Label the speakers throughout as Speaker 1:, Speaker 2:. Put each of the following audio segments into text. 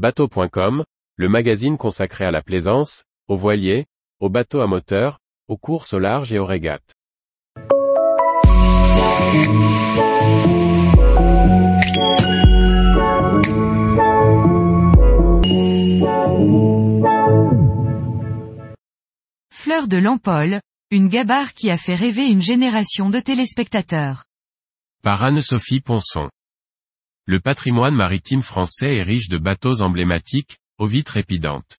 Speaker 1: Bateau.com, le magazine consacré à la plaisance, aux voiliers, aux bateaux à moteur, aux courses au large et aux régates.
Speaker 2: Fleur de Lampol, une gabarre qui a fait rêver une génération de téléspectateurs.
Speaker 1: Par Anne-Sophie Ponson. Le patrimoine maritime français est riche de bateaux emblématiques, aux vitres épidantes.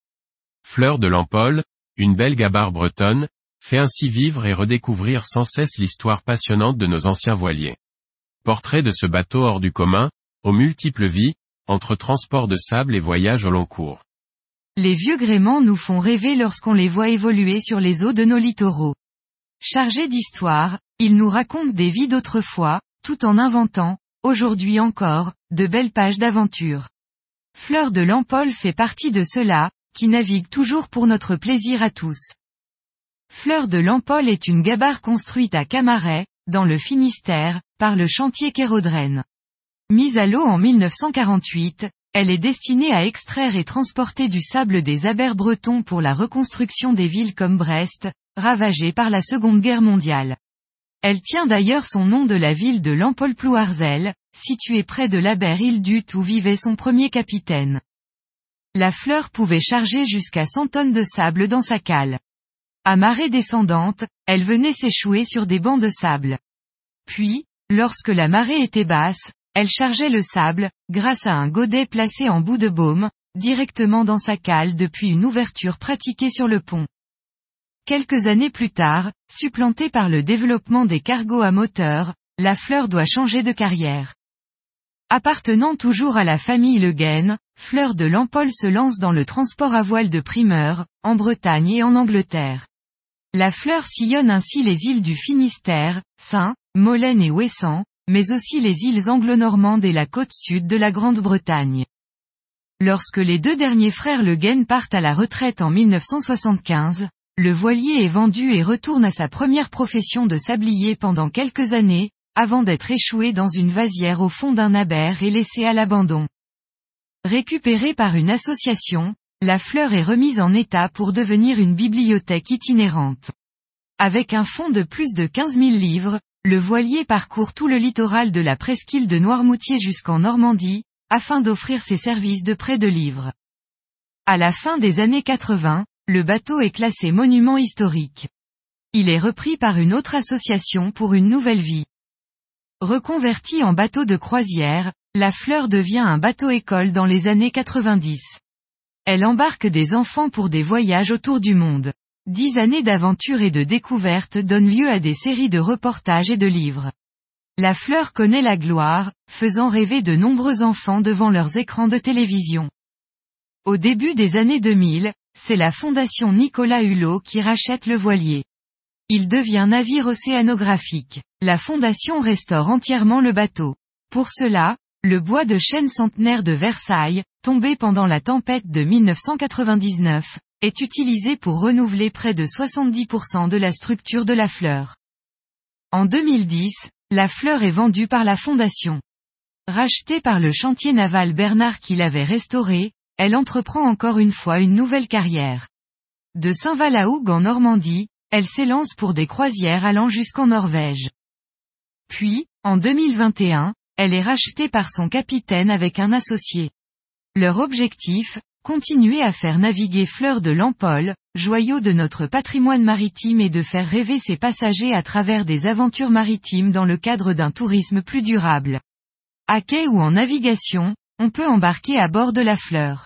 Speaker 1: Fleur de Lampol, une belle gabarre bretonne, fait ainsi vivre et redécouvrir sans cesse l'histoire passionnante de nos anciens voiliers. Portrait de ce bateau hors du commun, aux multiples vies, entre transport de sable et voyage au long cours.
Speaker 2: Les vieux gréments nous font rêver lorsqu'on les voit évoluer sur les eaux de nos littoraux. Chargés d'histoire, ils nous racontent des vies d'autrefois, tout en inventant, aujourd'hui encore, de belles pages d'aventure. Fleur de Lampol fait partie de ceux-là, qui naviguent toujours pour notre plaisir à tous. Fleur de Lampol est une gabarre construite à Camaret, dans le Finistère, par le chantier Kérodren. Mise à l'eau en 1948, elle est destinée à extraire et transporter du sable des abers bretons pour la reconstruction des villes comme Brest, ravagées par la Seconde Guerre mondiale. Elle tient d'ailleurs son nom de la ville de Lampol-Plouarzel, située près de l'Aber-Île-Dut où vivait son premier capitaine. La fleur pouvait charger jusqu'à 100 tonnes de sable dans sa cale. À marée descendante, elle venait s'échouer sur des bancs de sable. Puis, lorsque la marée était basse, elle chargeait le sable, grâce à un godet placé en bout de baume, directement dans sa cale depuis une ouverture pratiquée sur le pont. Quelques années plus tard, supplantée par le développement des cargos à moteur, la fleur doit changer de carrière. Appartenant toujours à la famille Le Guen, Fleur de Lampol se lance dans le transport à voile de primeur, en Bretagne et en Angleterre. La fleur sillonne ainsi les îles du Finistère, Saint, Molène et Ouessant, mais aussi les îles anglo-normandes et la côte sud de la Grande-Bretagne. Lorsque les deux derniers frères Le Guen partent à la retraite en 1975, le voilier est vendu et retourne à sa première profession de sablier pendant quelques années, avant d'être échoué dans une vasière au fond d'un aber et laissé à l'abandon. Récupéré par une association, la fleur est remise en état pour devenir une bibliothèque itinérante. Avec un fonds de plus de 15 000 livres, le voilier parcourt tout le littoral de la presqu'île de Noirmoutier jusqu'en Normandie, afin d'offrir ses services de prêt de livres. À la fin des années 80, le bateau est classé monument historique. Il est repris par une autre association pour une nouvelle vie. Reconverti en bateau de croisière, la fleur devient un bateau école dans les années 90. Elle embarque des enfants pour des voyages autour du monde. Dix années d'aventure et de découverte donnent lieu à des séries de reportages et de livres. La fleur connaît la gloire, faisant rêver de nombreux enfants devant leurs écrans de télévision. Au début des années 2000, c'est la fondation Nicolas Hulot qui rachète le voilier. Il devient navire océanographique. La fondation restaure entièrement le bateau. Pour cela, le bois de chêne centenaire de Versailles, tombé pendant la tempête de 1999, est utilisé pour renouveler près de 70% de la structure de la fleur. En 2010, la fleur est vendue par la Fondation. Rachetée par le chantier naval Bernard qui l'avait restaurée, elle entreprend encore une fois une nouvelle carrière. De Saint-Valahougue en Normandie, elle s'élance pour des croisières allant jusqu'en Norvège. Puis, en 2021, elle est rachetée par son capitaine avec un associé. Leur objectif, continuer à faire naviguer Fleur de Lampol, joyau de notre patrimoine maritime et de faire rêver ses passagers à travers des aventures maritimes dans le cadre d'un tourisme plus durable. À quai ou en navigation, on peut embarquer à bord de la Fleur.